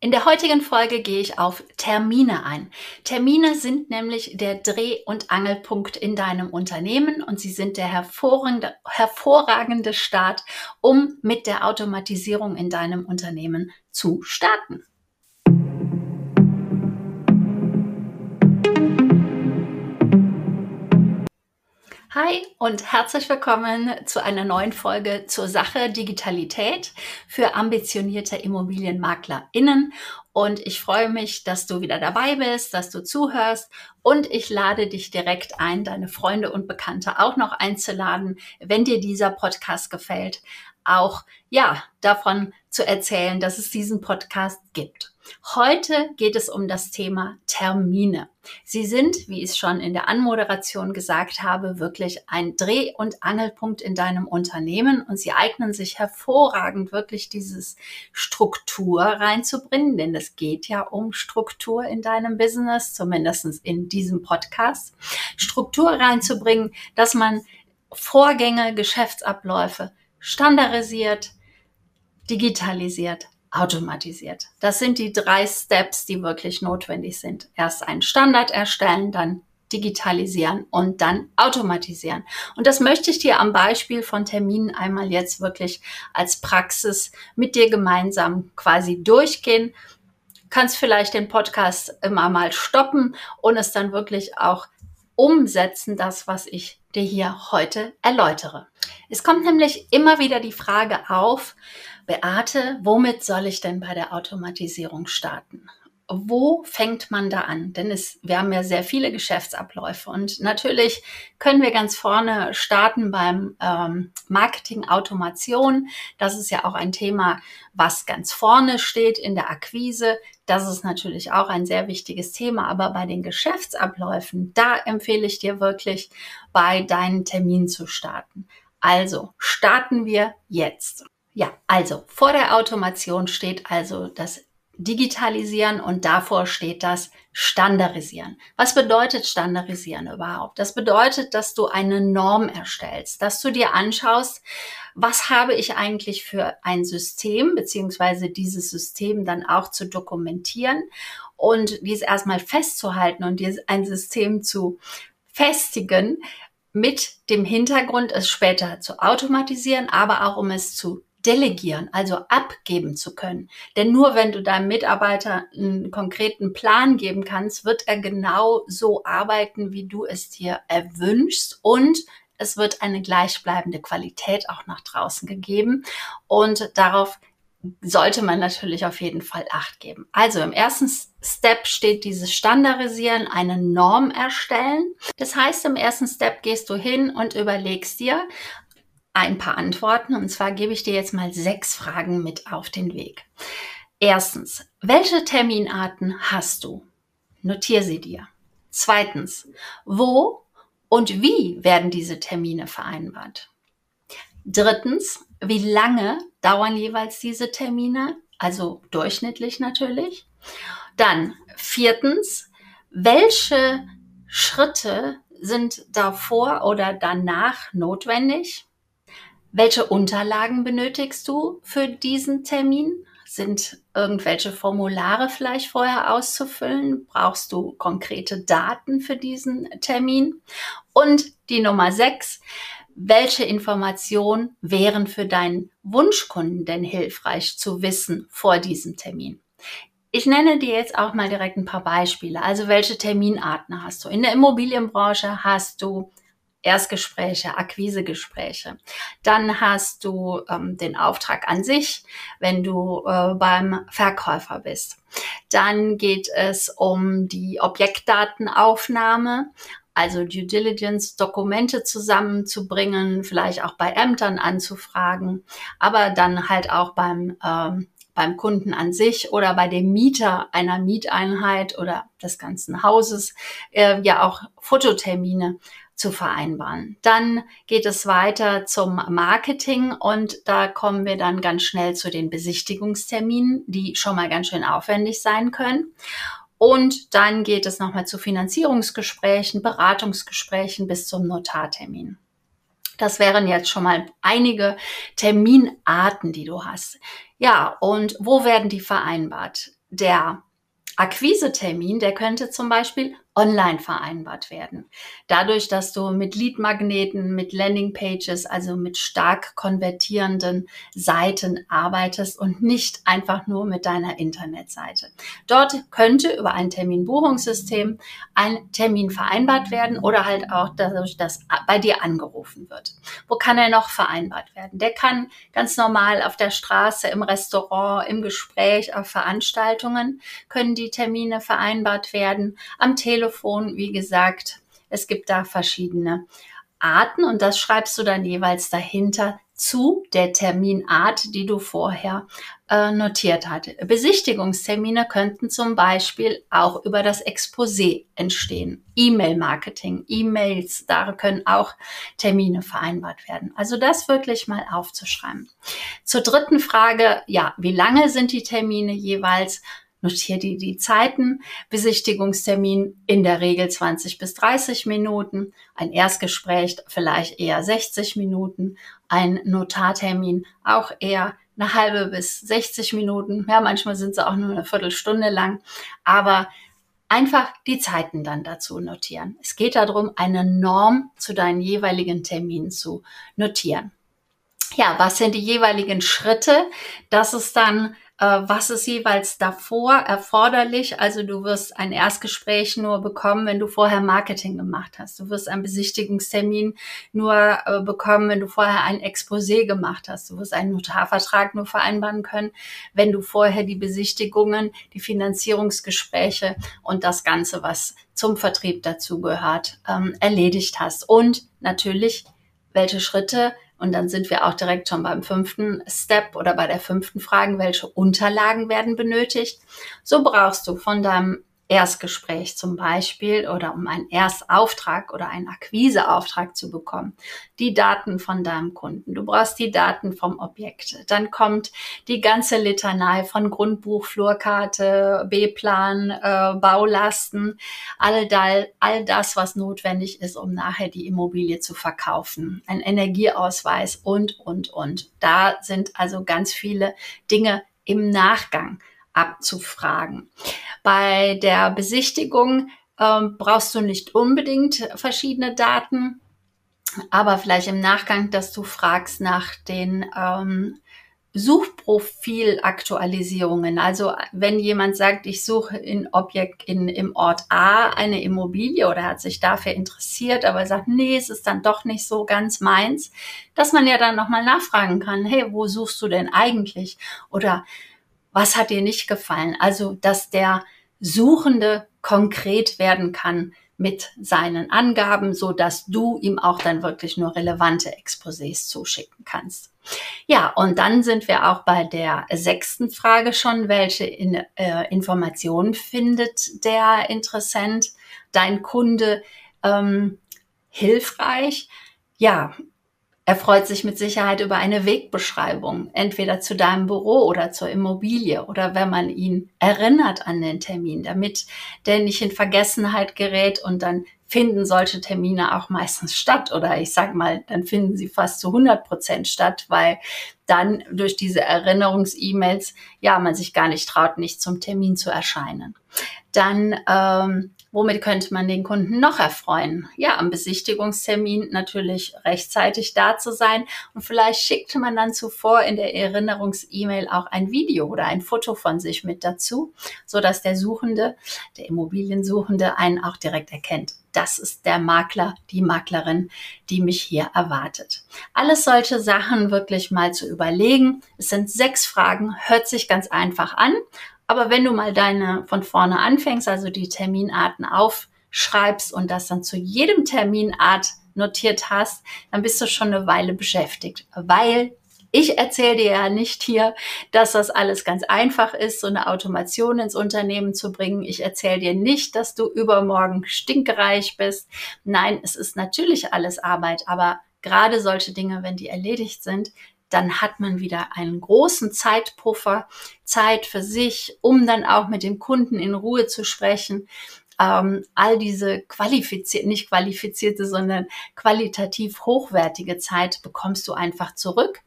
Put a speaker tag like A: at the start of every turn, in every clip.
A: In der heutigen Folge gehe ich auf Termine ein. Termine sind nämlich der Dreh- und Angelpunkt in deinem Unternehmen und sie sind der hervorragende, hervorragende Start, um mit der Automatisierung in deinem Unternehmen zu starten. Hi und herzlich willkommen zu einer neuen Folge zur Sache Digitalität für ambitionierte ImmobilienmaklerInnen. Und ich freue mich, dass du wieder dabei bist, dass du zuhörst. Und ich lade dich direkt ein, deine Freunde und Bekannte auch noch einzuladen, wenn dir dieser Podcast gefällt, auch, ja, davon zu erzählen, dass es diesen Podcast gibt. Heute geht es um das Thema Termine. Sie sind, wie ich es schon in der Anmoderation gesagt habe, wirklich ein Dreh- und Angelpunkt in deinem Unternehmen und sie eignen sich hervorragend, wirklich dieses Struktur reinzubringen, denn es geht ja um Struktur in deinem Business, zumindest in diesem Podcast. Struktur reinzubringen, dass man Vorgänge, Geschäftsabläufe standardisiert, digitalisiert, automatisiert. Das sind die drei Steps, die wirklich notwendig sind. Erst einen Standard erstellen, dann digitalisieren und dann automatisieren. Und das möchte ich dir am Beispiel von Terminen einmal jetzt wirklich als Praxis mit dir gemeinsam quasi durchgehen. Kannst vielleicht den Podcast immer mal stoppen und es dann wirklich auch umsetzen, das, was ich dir hier heute erläutere. Es kommt nämlich immer wieder die Frage auf, Beate, womit soll ich denn bei der Automatisierung starten? Wo fängt man da an? Denn es, wir haben ja sehr viele Geschäftsabläufe und natürlich können wir ganz vorne starten beim ähm, Marketing Automation. Das ist ja auch ein Thema, was ganz vorne steht in der Akquise. Das ist natürlich auch ein sehr wichtiges Thema. Aber bei den Geschäftsabläufen, da empfehle ich dir wirklich, bei deinen Terminen zu starten. Also starten wir jetzt. Ja, also vor der Automation steht also das Digitalisieren und davor steht das Standardisieren. Was bedeutet Standardisieren überhaupt? Das bedeutet, dass du eine Norm erstellst, dass du dir anschaust, was habe ich eigentlich für ein System, beziehungsweise dieses System dann auch zu dokumentieren und dies erstmal festzuhalten und dir ein System zu festigen, mit dem Hintergrund, es später zu automatisieren, aber auch um es zu delegieren, also abgeben zu können. Denn nur wenn du deinem Mitarbeiter einen konkreten Plan geben kannst, wird er genau so arbeiten, wie du es dir erwünschst und es wird eine gleichbleibende Qualität auch nach draußen gegeben und darauf sollte man natürlich auf jeden Fall Acht geben. Also im ersten Step steht dieses Standardisieren, eine Norm erstellen. Das heißt, im ersten Step gehst du hin und überlegst dir, ein paar Antworten. Und zwar gebe ich dir jetzt mal sechs Fragen mit auf den Weg. Erstens, welche Terminarten hast du? Notier sie dir. Zweitens, wo und wie werden diese Termine vereinbart? Drittens, wie lange dauern jeweils diese Termine? Also durchschnittlich natürlich. Dann viertens, welche Schritte sind davor oder danach notwendig? Welche Unterlagen benötigst du für diesen Termin? Sind irgendwelche Formulare vielleicht vorher auszufüllen? Brauchst du konkrete Daten für diesen Termin? Und die Nummer sechs, welche Informationen wären für deinen Wunschkunden denn hilfreich zu wissen vor diesem Termin? Ich nenne dir jetzt auch mal direkt ein paar Beispiele. Also welche Terminarten hast du? In der Immobilienbranche hast du Erstgespräche, Akquisegespräche. Dann hast du ähm, den Auftrag an sich, wenn du äh, beim Verkäufer bist. Dann geht es um die Objektdatenaufnahme, also Due Diligence, Dokumente zusammenzubringen, vielleicht auch bei Ämtern anzufragen, aber dann halt auch beim ähm, beim Kunden an sich oder bei dem Mieter einer Mieteinheit oder des ganzen Hauses äh, ja auch Fototermine zu vereinbaren. Dann geht es weiter zum Marketing und da kommen wir dann ganz schnell zu den Besichtigungsterminen, die schon mal ganz schön aufwendig sein können. Und dann geht es nochmal zu Finanzierungsgesprächen, Beratungsgesprächen bis zum Notartermin. Das wären jetzt schon mal einige Terminarten, die du hast. Ja, und wo werden die vereinbart? der Akquisetermin, der könnte zum Beispiel online vereinbart werden. Dadurch, dass du mit Leadmagneten, mit Landingpages, also mit stark konvertierenden Seiten arbeitest und nicht einfach nur mit deiner Internetseite. Dort könnte über ein Terminbuchungssystem ein Termin vereinbart werden oder halt auch dadurch, dass bei dir angerufen wird. Wo kann er noch vereinbart werden? Der kann ganz normal auf der Straße, im Restaurant, im Gespräch, auf Veranstaltungen können die Termine vereinbart werden, am Telefon Telefon, wie gesagt, es gibt da verschiedene Arten und das schreibst du dann jeweils dahinter zu der Terminart, die du vorher äh, notiert hatte. Besichtigungstermine könnten zum Beispiel auch über das Exposé entstehen. E-Mail-Marketing, E-Mails, da können auch Termine vereinbart werden. Also das wirklich mal aufzuschreiben. Zur dritten Frage, ja, wie lange sind die Termine jeweils? Notiere die, die Zeiten. Besichtigungstermin in der Regel 20 bis 30 Minuten. Ein Erstgespräch vielleicht eher 60 Minuten. Ein Notartermin auch eher eine halbe bis 60 Minuten. Ja, manchmal sind sie auch nur eine Viertelstunde lang. Aber einfach die Zeiten dann dazu notieren. Es geht darum, eine Norm zu deinen jeweiligen Terminen zu notieren. Ja, was sind die jeweiligen Schritte? Das ist dann was ist jeweils davor erforderlich. Also du wirst ein Erstgespräch nur bekommen, wenn du vorher Marketing gemacht hast. Du wirst einen Besichtigungstermin nur äh, bekommen, wenn du vorher ein Exposé gemacht hast. Du wirst einen Notarvertrag nur vereinbaren können, wenn du vorher die Besichtigungen, die Finanzierungsgespräche und das Ganze, was zum Vertrieb dazu gehört, ähm, erledigt hast. Und natürlich, welche Schritte und dann sind wir auch direkt schon beim fünften Step oder bei der fünften Frage, welche Unterlagen werden benötigt. So brauchst du von deinem Erstgespräch zum Beispiel oder um einen Erstauftrag oder einen Akquiseauftrag zu bekommen. Die Daten von deinem Kunden. Du brauchst die Daten vom Objekt. Dann kommt die ganze Litanei von Grundbuch, Flurkarte, B-Plan, äh, Baulasten, all, all das, was notwendig ist, um nachher die Immobilie zu verkaufen. Ein Energieausweis und, und, und. Da sind also ganz viele Dinge im Nachgang abzufragen. Bei der Besichtigung ähm, brauchst du nicht unbedingt verschiedene Daten, aber vielleicht im Nachgang, dass du fragst nach den ähm, Suchprofilaktualisierungen. Also wenn jemand sagt, ich suche in Objekt in, im Ort A eine Immobilie oder hat sich dafür interessiert, aber sagt, nee, es ist dann doch nicht so ganz meins, dass man ja dann nochmal nachfragen kann, hey, wo suchst du denn eigentlich? Oder was hat dir nicht gefallen? Also, dass der Suchende konkret werden kann mit seinen Angaben, so dass du ihm auch dann wirklich nur relevante Exposés zuschicken kannst. Ja, und dann sind wir auch bei der sechsten Frage schon. Welche in, äh, Informationen findet der Interessent, dein Kunde ähm, hilfreich? Ja, er freut sich mit Sicherheit über eine Wegbeschreibung, entweder zu deinem Büro oder zur Immobilie oder wenn man ihn erinnert an den Termin, damit der nicht in Vergessenheit gerät und dann finden solche Termine auch meistens statt oder ich sag mal, dann finden sie fast zu 100 Prozent statt, weil dann durch diese Erinnerungs-E-Mails ja man sich gar nicht traut, nicht zum Termin zu erscheinen. Dann ähm, Womit könnte man den Kunden noch erfreuen? Ja, am Besichtigungstermin natürlich rechtzeitig da zu sein und vielleicht schickt man dann zuvor in der Erinnerungs-E-Mail auch ein Video oder ein Foto von sich mit dazu, so dass der Suchende, der Immobiliensuchende einen auch direkt erkennt. Das ist der Makler, die Maklerin, die mich hier erwartet. Alles solche Sachen wirklich mal zu überlegen. Es sind sechs Fragen, hört sich ganz einfach an aber wenn du mal deine von vorne anfängst, also die Terminarten aufschreibst und das dann zu jedem Terminart notiert hast, dann bist du schon eine Weile beschäftigt, weil ich erzähle dir ja nicht hier, dass das alles ganz einfach ist, so eine Automation ins Unternehmen zu bringen. Ich erzähle dir nicht, dass du übermorgen stinkreich bist. Nein, es ist natürlich alles Arbeit, aber gerade solche Dinge, wenn die erledigt sind, dann hat man wieder einen großen Zeitpuffer, Zeit für sich, um dann auch mit dem Kunden in Ruhe zu sprechen. Ähm, all diese qualifizierte, nicht qualifizierte, sondern qualitativ hochwertige Zeit bekommst du einfach zurück,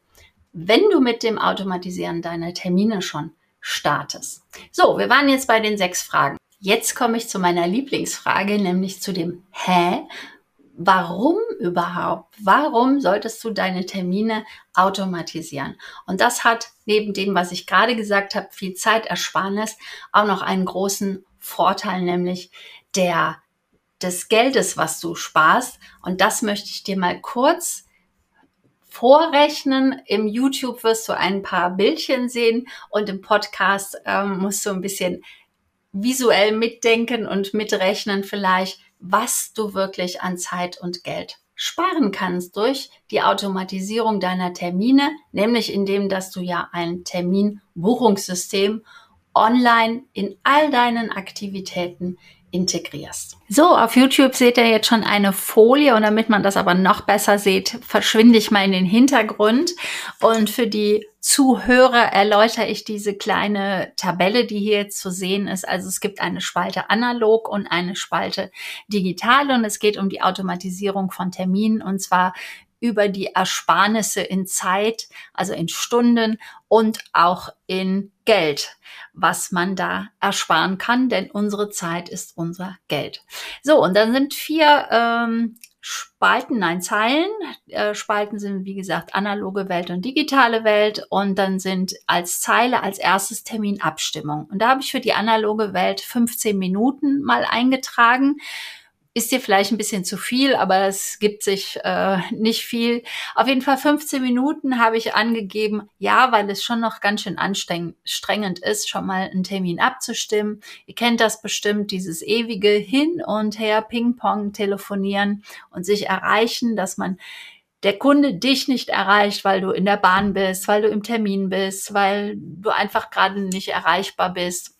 A: wenn du mit dem Automatisieren deiner Termine schon startest. So, wir waren jetzt bei den sechs Fragen. Jetzt komme ich zu meiner Lieblingsfrage, nämlich zu dem Hä? Warum überhaupt? Warum solltest du deine Termine automatisieren? Und das hat neben dem, was ich gerade gesagt habe, viel Zeitersparnis, auch noch einen großen Vorteil, nämlich der des Geldes, was du sparst. Und das möchte ich dir mal kurz vorrechnen. Im YouTube wirst du ein paar Bildchen sehen und im Podcast ähm, musst du ein bisschen visuell mitdenken und mitrechnen vielleicht, was du wirklich an Zeit und Geld sparen kannst durch die Automatisierung deiner Termine, nämlich indem, dass du ja ein Terminbuchungssystem online in all deinen Aktivitäten integrierst. So, auf YouTube seht ihr jetzt schon eine Folie und damit man das aber noch besser seht, verschwinde ich mal in den Hintergrund und für die Zuhörer erläutere ich diese kleine Tabelle, die hier zu sehen ist. Also es gibt eine Spalte analog und eine Spalte digital und es geht um die Automatisierung von Terminen und zwar über die Ersparnisse in Zeit, also in Stunden und auch in Geld, was man da ersparen kann, denn unsere Zeit ist unser Geld. So, und dann sind vier ähm, Spalten, nein, Zeilen. Äh, Spalten sind, wie gesagt, analoge Welt und digitale Welt. Und dann sind als Zeile als erstes Termin Abstimmung. Und da habe ich für die analoge Welt 15 Minuten mal eingetragen ist dir vielleicht ein bisschen zu viel, aber es gibt sich äh, nicht viel. Auf jeden Fall 15 Minuten habe ich angegeben, ja, weil es schon noch ganz schön anstrengend ist, schon mal einen Termin abzustimmen. Ihr kennt das bestimmt, dieses ewige Hin und Her, Ping-Pong, telefonieren und sich erreichen, dass man der Kunde dich nicht erreicht, weil du in der Bahn bist, weil du im Termin bist, weil du einfach gerade nicht erreichbar bist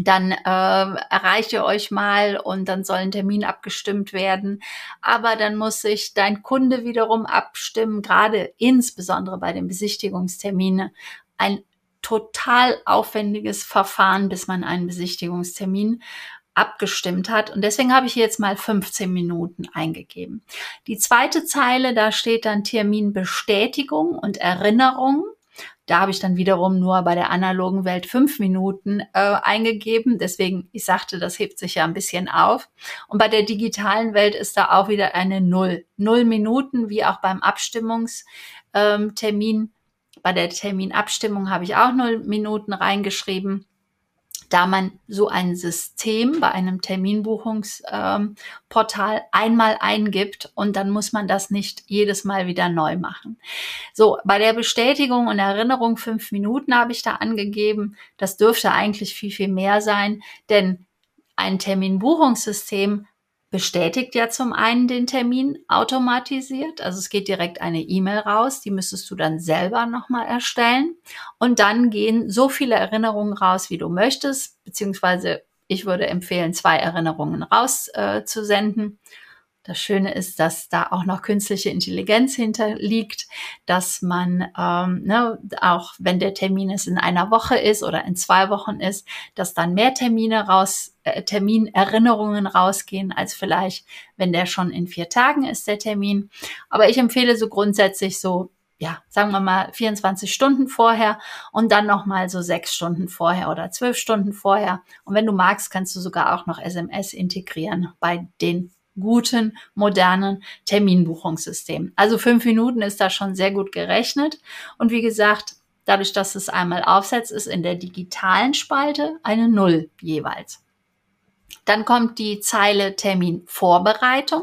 A: dann äh, erreicht ihr euch mal und dann soll ein Termin abgestimmt werden. Aber dann muss sich dein Kunde wiederum abstimmen, gerade insbesondere bei den Besichtigungsterminen. Ein total aufwendiges Verfahren, bis man einen Besichtigungstermin abgestimmt hat. Und deswegen habe ich jetzt mal 15 Minuten eingegeben. Die zweite Zeile, da steht dann Terminbestätigung und Erinnerung. Da habe ich dann wiederum nur bei der analogen Welt fünf Minuten äh, eingegeben. Deswegen, ich sagte, das hebt sich ja ein bisschen auf. Und bei der digitalen Welt ist da auch wieder eine Null. Null Minuten, wie auch beim Abstimmungstermin. Ähm, bei der Terminabstimmung habe ich auch null Minuten reingeschrieben da man so ein System bei einem Terminbuchungsportal ähm, einmal eingibt und dann muss man das nicht jedes Mal wieder neu machen. So, bei der Bestätigung und Erinnerung fünf Minuten habe ich da angegeben. Das dürfte eigentlich viel, viel mehr sein, denn ein Terminbuchungssystem bestätigt ja zum einen den Termin automatisiert. Also es geht direkt eine E-Mail raus, die müsstest du dann selber nochmal erstellen. Und dann gehen so viele Erinnerungen raus, wie du möchtest, beziehungsweise ich würde empfehlen, zwei Erinnerungen rauszusenden. Äh, das Schöne ist, dass da auch noch künstliche Intelligenz hinterliegt, dass man ähm, ne, auch wenn der Termin es in einer Woche ist oder in zwei Wochen ist, dass dann mehr Termine raus, äh, Terminerinnerungen rausgehen, als vielleicht, wenn der schon in vier Tagen ist, der Termin. Aber ich empfehle so grundsätzlich so ja, sagen wir mal 24 Stunden vorher und dann nochmal so sechs Stunden vorher oder zwölf Stunden vorher. Und wenn du magst, kannst du sogar auch noch SMS integrieren bei den guten, modernen Terminbuchungssystem. Also fünf Minuten ist da schon sehr gut gerechnet. Und wie gesagt, dadurch, dass es einmal aufsetzt, ist in der digitalen Spalte eine Null jeweils. Dann kommt die Zeile Terminvorbereitung.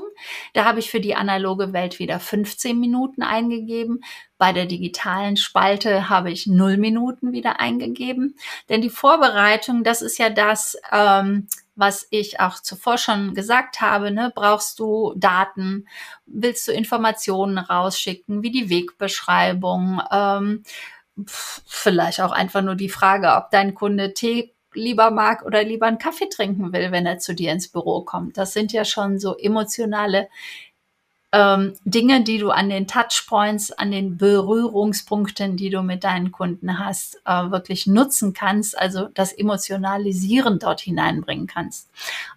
A: Da habe ich für die analoge Welt wieder 15 Minuten eingegeben. Bei der digitalen Spalte habe ich 0 Minuten wieder eingegeben. Denn die Vorbereitung, das ist ja das, ähm, was ich auch zuvor schon gesagt habe, ne, brauchst du Daten, willst du Informationen rausschicken, wie die Wegbeschreibung, ähm, vielleicht auch einfach nur die Frage, ob dein Kunde Tee lieber mag oder lieber einen Kaffee trinken will, wenn er zu dir ins Büro kommt. Das sind ja schon so emotionale ähm, Dinge, die du an den Touchpoints, an den Berührungspunkten, die du mit deinen Kunden hast, äh, wirklich nutzen kannst, also das Emotionalisieren dort hineinbringen kannst.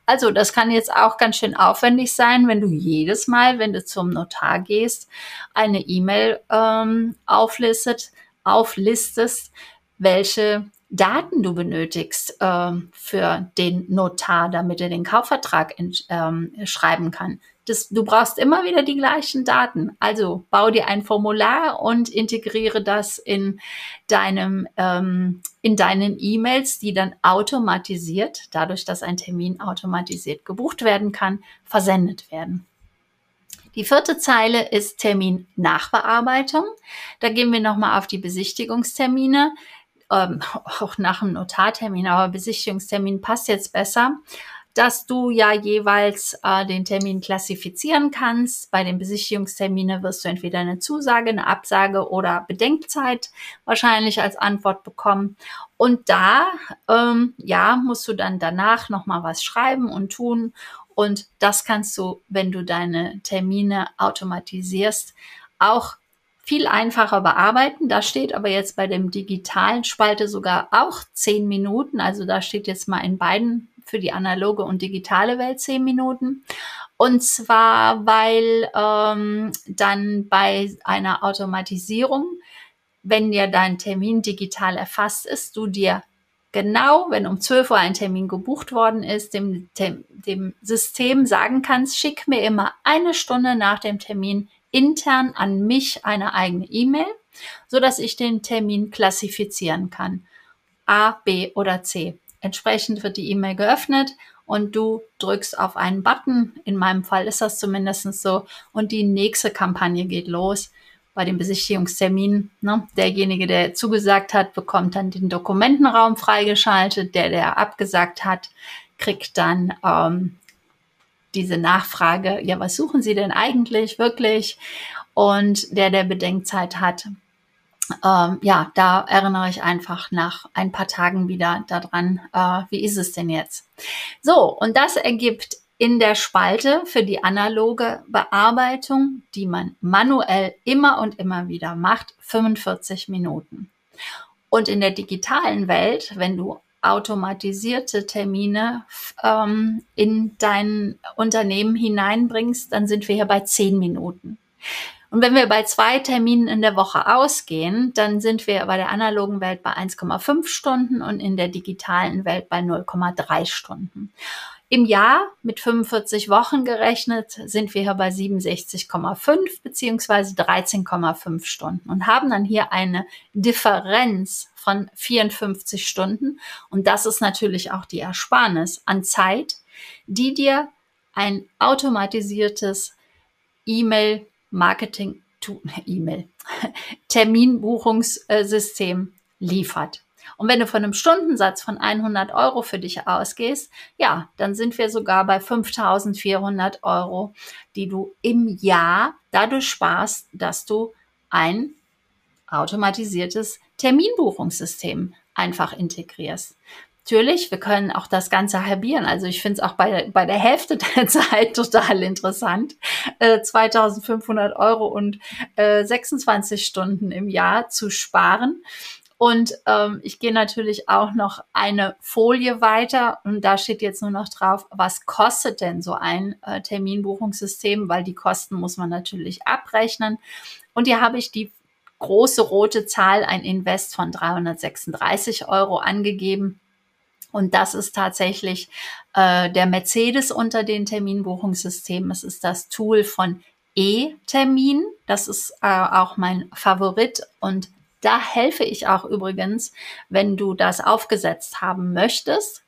A: Also das kann jetzt auch ganz schön aufwendig sein, wenn du jedes Mal, wenn du zum Notar gehst, eine E-Mail ähm, auflistet, auflistest, welche Daten du benötigst äh, für den Notar, damit er den Kaufvertrag ähm, schreiben kann. Das, du brauchst immer wieder die gleichen Daten. Also bau dir ein Formular und integriere das in deinem ähm, in deinen E-Mails, die dann automatisiert, dadurch, dass ein Termin automatisiert gebucht werden kann, versendet werden. Die vierte Zeile ist Termin Nachbearbeitung. Da gehen wir nochmal auf die Besichtigungstermine ähm, auch nach dem Notartermin, aber Besichtigungstermin passt jetzt besser, dass du ja jeweils äh, den Termin klassifizieren kannst. Bei den Besichtigungsterminen wirst du entweder eine Zusage, eine Absage oder Bedenkzeit wahrscheinlich als Antwort bekommen. Und da, ähm, ja, musst du dann danach nochmal was schreiben und tun. Und das kannst du, wenn du deine Termine automatisierst, auch viel einfacher bearbeiten. Da steht aber jetzt bei dem digitalen Spalte sogar auch zehn Minuten. Also da steht jetzt mal in beiden für die analoge und digitale Welt zehn Minuten. Und zwar, weil ähm, dann bei einer Automatisierung, wenn dir dein Termin digital erfasst ist, du dir genau, wenn um 12 Uhr ein Termin gebucht worden ist, dem, dem, dem System sagen kannst, schick mir immer eine Stunde nach dem Termin intern an mich eine eigene E-Mail, so dass ich den Termin klassifizieren kann. A, B oder C. Entsprechend wird die E-Mail geöffnet und du drückst auf einen Button. In meinem Fall ist das zumindest so. Und die nächste Kampagne geht los bei dem Besichtigungstermin. Ne? Derjenige, der zugesagt hat, bekommt dann den Dokumentenraum freigeschaltet. Der, der abgesagt hat, kriegt dann ähm, diese Nachfrage, ja, was suchen Sie denn eigentlich wirklich? Und der, der Bedenkzeit hat, ähm, ja, da erinnere ich einfach nach ein paar Tagen wieder daran, äh, wie ist es denn jetzt? So, und das ergibt in der Spalte für die analoge Bearbeitung, die man manuell immer und immer wieder macht, 45 Minuten. Und in der digitalen Welt, wenn du automatisierte Termine ähm, in dein Unternehmen hineinbringst, dann sind wir hier bei zehn Minuten. Und wenn wir bei zwei Terminen in der Woche ausgehen, dann sind wir bei der analogen Welt bei 1,5 Stunden und in der digitalen Welt bei 0,3 Stunden. Im Jahr mit 45 Wochen gerechnet sind wir hier bei 67,5 beziehungsweise 13,5 Stunden und haben dann hier eine Differenz von 54 Stunden. Und das ist natürlich auch die Ersparnis an Zeit, die dir ein automatisiertes E-Mail Marketing, E-Mail, Terminbuchungssystem liefert. Und wenn du von einem Stundensatz von 100 Euro für dich ausgehst, ja, dann sind wir sogar bei 5400 Euro, die du im Jahr dadurch sparst, dass du ein automatisiertes Terminbuchungssystem einfach integrierst. Natürlich, wir können auch das Ganze halbieren. Also ich finde es auch bei, bei der Hälfte der Zeit total interessant. Äh, 2500 Euro und äh, 26 Stunden im Jahr zu sparen. Und ähm, ich gehe natürlich auch noch eine Folie weiter und da steht jetzt nur noch drauf, was kostet denn so ein äh, Terminbuchungssystem, weil die Kosten muss man natürlich abrechnen. Und hier habe ich die große rote Zahl, ein Invest von 336 Euro angegeben. Und das ist tatsächlich äh, der Mercedes unter den Terminbuchungssystemen. Es ist das Tool von E-Termin. Das ist äh, auch mein Favorit und da helfe ich auch übrigens, wenn du das aufgesetzt haben möchtest.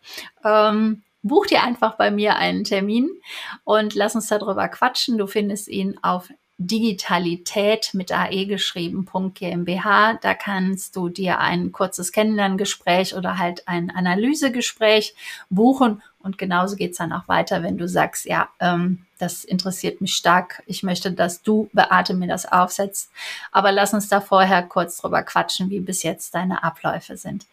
A: Ähm, buch dir einfach bei mir einen Termin und lass uns darüber quatschen. Du findest ihn auf Digitalität mit AE geschrieben, GmbH. Da kannst du dir ein kurzes Kennenlerngespräch oder halt ein Analysegespräch buchen. Und genauso geht's dann auch weiter, wenn du sagst, ja, ähm, das interessiert mich stark. Ich möchte, dass du, Beate, mir das aufsetzt. Aber lass uns da vorher kurz drüber quatschen, wie bis jetzt deine Abläufe sind.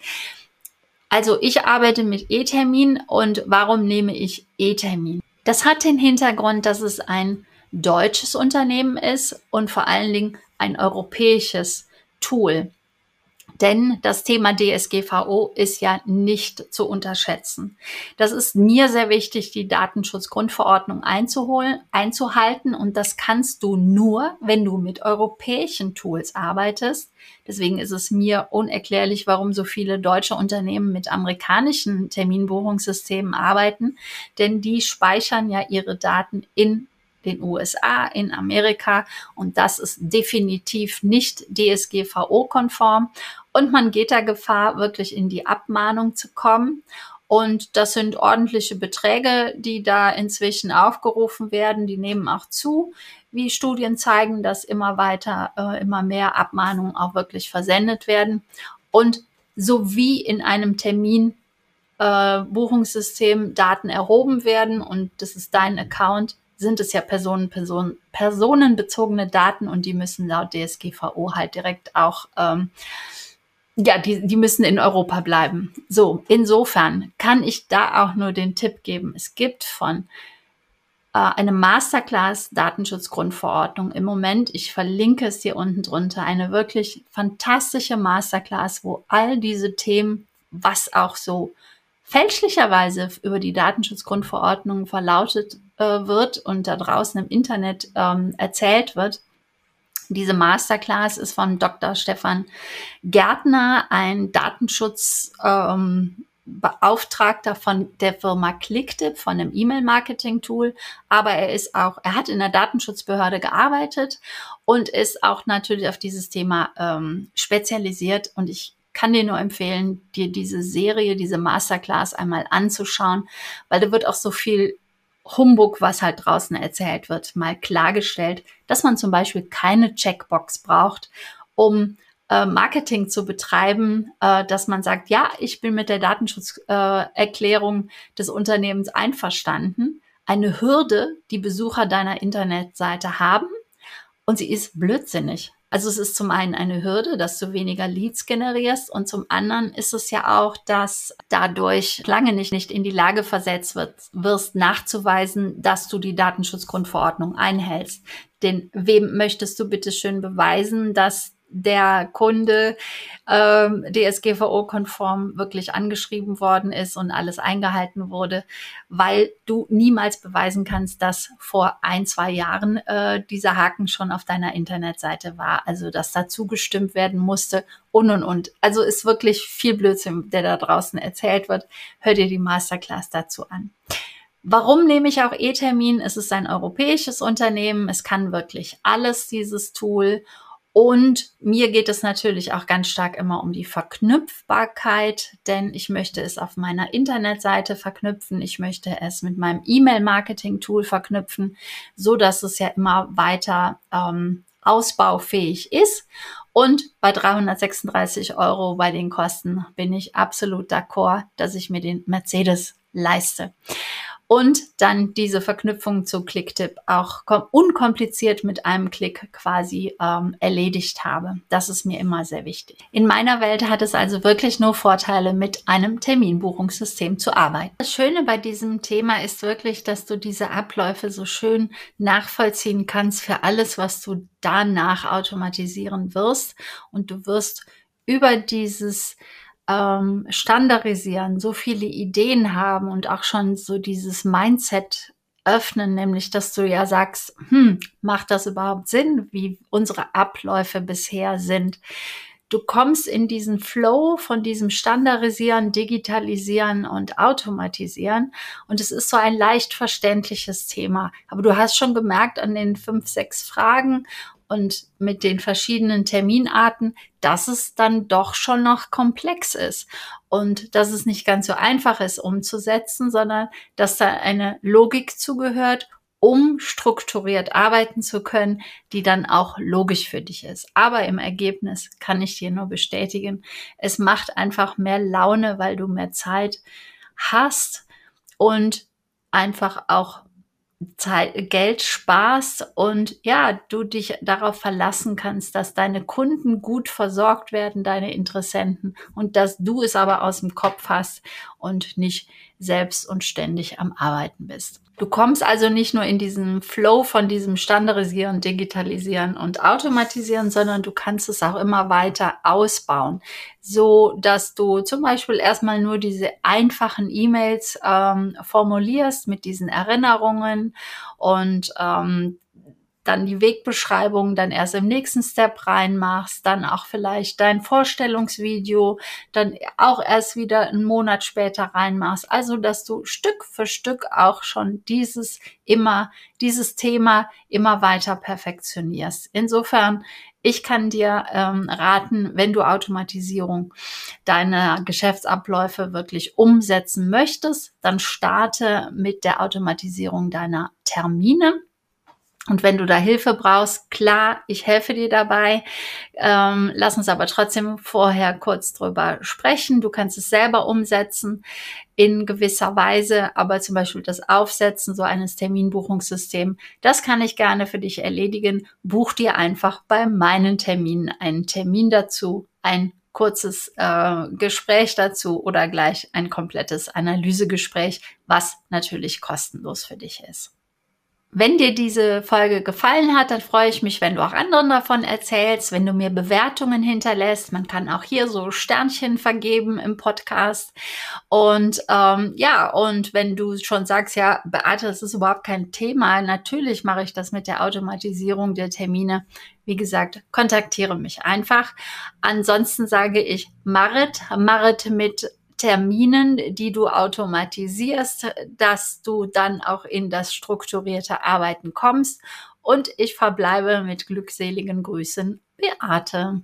A: Also ich arbeite mit E-Termin und warum nehme ich E-Termin? Das hat den Hintergrund, dass es ein deutsches Unternehmen ist und vor allen Dingen ein europäisches Tool. Denn das Thema DSGVO ist ja nicht zu unterschätzen. Das ist mir sehr wichtig, die Datenschutzgrundverordnung einzuholen, einzuhalten. Und das kannst du nur, wenn du mit europäischen Tools arbeitest. Deswegen ist es mir unerklärlich, warum so viele deutsche Unternehmen mit amerikanischen Terminbuchungssystemen arbeiten. Denn die speichern ja ihre Daten in den USA, in Amerika. Und das ist definitiv nicht DSGVO-konform. Und man geht da Gefahr, wirklich in die Abmahnung zu kommen. Und das sind ordentliche Beträge, die da inzwischen aufgerufen werden. Die nehmen auch zu, wie Studien zeigen, dass immer weiter, äh, immer mehr Abmahnungen auch wirklich versendet werden. Und so wie in einem Termin äh, Buchungssystem Daten erhoben werden und das ist dein Account, sind es ja Personen, Personen, personenbezogene Daten und die müssen laut DSGVO halt direkt auch, ähm, ja, die, die müssen in Europa bleiben. So, insofern kann ich da auch nur den Tipp geben. Es gibt von äh, eine Masterclass Datenschutzgrundverordnung im Moment, ich verlinke es hier unten drunter, eine wirklich fantastische Masterclass, wo all diese Themen, was auch so fälschlicherweise über die Datenschutzgrundverordnung verlautet äh, wird und da draußen im Internet ähm, erzählt wird. Diese Masterclass ist von Dr. Stefan Gärtner, ein Datenschutzbeauftragter ähm, von der Firma Clicktip, von einem E-Mail-Marketing-Tool. Aber er ist auch, er hat in der Datenschutzbehörde gearbeitet und ist auch natürlich auf dieses Thema ähm, spezialisiert. Und ich kann dir nur empfehlen, dir diese Serie, diese Masterclass einmal anzuschauen, weil da wird auch so viel Humbug, was halt draußen erzählt wird, mal klargestellt, dass man zum Beispiel keine Checkbox braucht, um äh, Marketing zu betreiben, äh, dass man sagt, ja, ich bin mit der Datenschutzerklärung äh, des Unternehmens einverstanden. Eine Hürde, die Besucher deiner Internetseite haben und sie ist blödsinnig. Also es ist zum einen eine Hürde, dass du weniger Leads generierst und zum anderen ist es ja auch, dass dadurch lange nicht, nicht in die Lage versetzt wird, wirst, nachzuweisen, dass du die Datenschutzgrundverordnung einhältst. Denn wem möchtest du bitte schön beweisen, dass der Kunde ähm, DSGVO-konform wirklich angeschrieben worden ist und alles eingehalten wurde, weil du niemals beweisen kannst, dass vor ein, zwei Jahren äh, dieser Haken schon auf deiner Internetseite war, also dass da zugestimmt werden musste und und und. Also ist wirklich viel Blödsinn, der da draußen erzählt wird. Hör dir die Masterclass dazu an. Warum nehme ich auch E-Termin? Es ist ein europäisches Unternehmen. Es kann wirklich alles, dieses Tool. Und mir geht es natürlich auch ganz stark immer um die Verknüpfbarkeit, denn ich möchte es auf meiner Internetseite verknüpfen. Ich möchte es mit meinem E-Mail-Marketing-Tool verknüpfen, so dass es ja immer weiter ähm, ausbaufähig ist. Und bei 336 Euro bei den Kosten bin ich absolut d'accord, dass ich mir den Mercedes leiste und dann diese Verknüpfung zu Clicktip auch unkompliziert mit einem Klick quasi ähm, erledigt habe. Das ist mir immer sehr wichtig. In meiner Welt hat es also wirklich nur Vorteile, mit einem Terminbuchungssystem zu arbeiten. Das Schöne bei diesem Thema ist wirklich, dass du diese Abläufe so schön nachvollziehen kannst für alles, was du danach automatisieren wirst und du wirst über dieses ähm, standardisieren, so viele Ideen haben und auch schon so dieses Mindset öffnen, nämlich dass du ja sagst, hm, macht das überhaupt Sinn, wie unsere Abläufe bisher sind? Du kommst in diesen Flow von diesem Standardisieren, Digitalisieren und Automatisieren und es ist so ein leicht verständliches Thema. Aber du hast schon gemerkt an den fünf, sechs Fragen und mit den verschiedenen Terminarten, dass es dann doch schon noch komplex ist und dass es nicht ganz so einfach ist umzusetzen, sondern dass da eine Logik zugehört, um strukturiert arbeiten zu können, die dann auch logisch für dich ist. Aber im Ergebnis kann ich dir nur bestätigen, es macht einfach mehr Laune, weil du mehr Zeit hast und einfach auch Zeit, Geld sparst und ja, du dich darauf verlassen kannst, dass deine Kunden gut versorgt werden, deine Interessenten und dass du es aber aus dem Kopf hast und nicht selbst und ständig am Arbeiten bist. Du kommst also nicht nur in diesen Flow von diesem Standardisieren, Digitalisieren und Automatisieren, sondern du kannst es auch immer weiter ausbauen, so dass du zum Beispiel erstmal nur diese einfachen E-Mails ähm, formulierst mit diesen Erinnerungen und ähm, dann die Wegbeschreibung dann erst im nächsten Step reinmachst, dann auch vielleicht dein Vorstellungsvideo dann auch erst wieder einen Monat später reinmachst. Also, dass du Stück für Stück auch schon dieses immer, dieses Thema immer weiter perfektionierst. Insofern, ich kann dir ähm, raten, wenn du Automatisierung deiner Geschäftsabläufe wirklich umsetzen möchtest, dann starte mit der Automatisierung deiner Termine. Und wenn du da Hilfe brauchst, klar, ich helfe dir dabei. Ähm, lass uns aber trotzdem vorher kurz drüber sprechen. Du kannst es selber umsetzen in gewisser Weise, aber zum Beispiel das Aufsetzen so eines Terminbuchungssystems, das kann ich gerne für dich erledigen. Buch dir einfach bei meinen Terminen einen Termin dazu, ein kurzes äh, Gespräch dazu oder gleich ein komplettes Analysegespräch, was natürlich kostenlos für dich ist. Wenn dir diese Folge gefallen hat, dann freue ich mich, wenn du auch anderen davon erzählst, wenn du mir Bewertungen hinterlässt. Man kann auch hier so Sternchen vergeben im Podcast. Und ähm, ja, und wenn du schon sagst, ja, Beate, das ist überhaupt kein Thema, natürlich mache ich das mit der Automatisierung der Termine. Wie gesagt, kontaktiere mich einfach. Ansonsten sage ich Marit, Marit mit Terminen, die du automatisierst, dass du dann auch in das strukturierte Arbeiten kommst. Und ich verbleibe mit glückseligen Grüßen, Beate.